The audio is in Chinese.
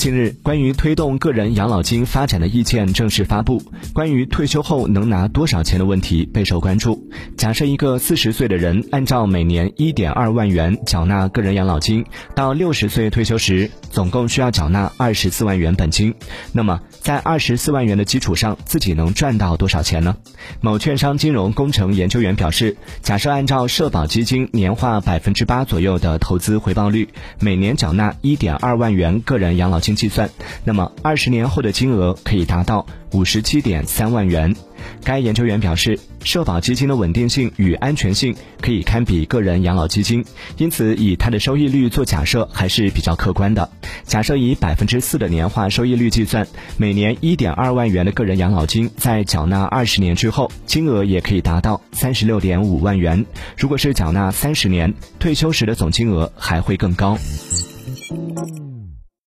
近日，关于推动个人养老金发展的意见正式发布。关于退休后能拿多少钱的问题备受关注。假设一个四十岁的人按照每年一点二万元缴纳个人养老金，到六十岁退休时，总共需要缴纳二十四万元本金。那么，在二十四万元的基础上，自己能赚到多少钱呢？某券商金融工程研究员表示，假设按照社保基金年化百分之八左右的投资回报率，每年缴纳一点二万元个人养老金计算，那么二十年后的金额可以达到五十七点三万元。该研究员表示，社保基金的稳定性与安全性可以堪比个人养老基金，因此以它的收益率做假设还是比较客观的。假设以百分之四的年化收益率计算，每年一点二万元的个人养老金，在缴纳二十年之后，金额也可以达到三十六点五万元。如果是缴纳三十年，退休时的总金额还会更高。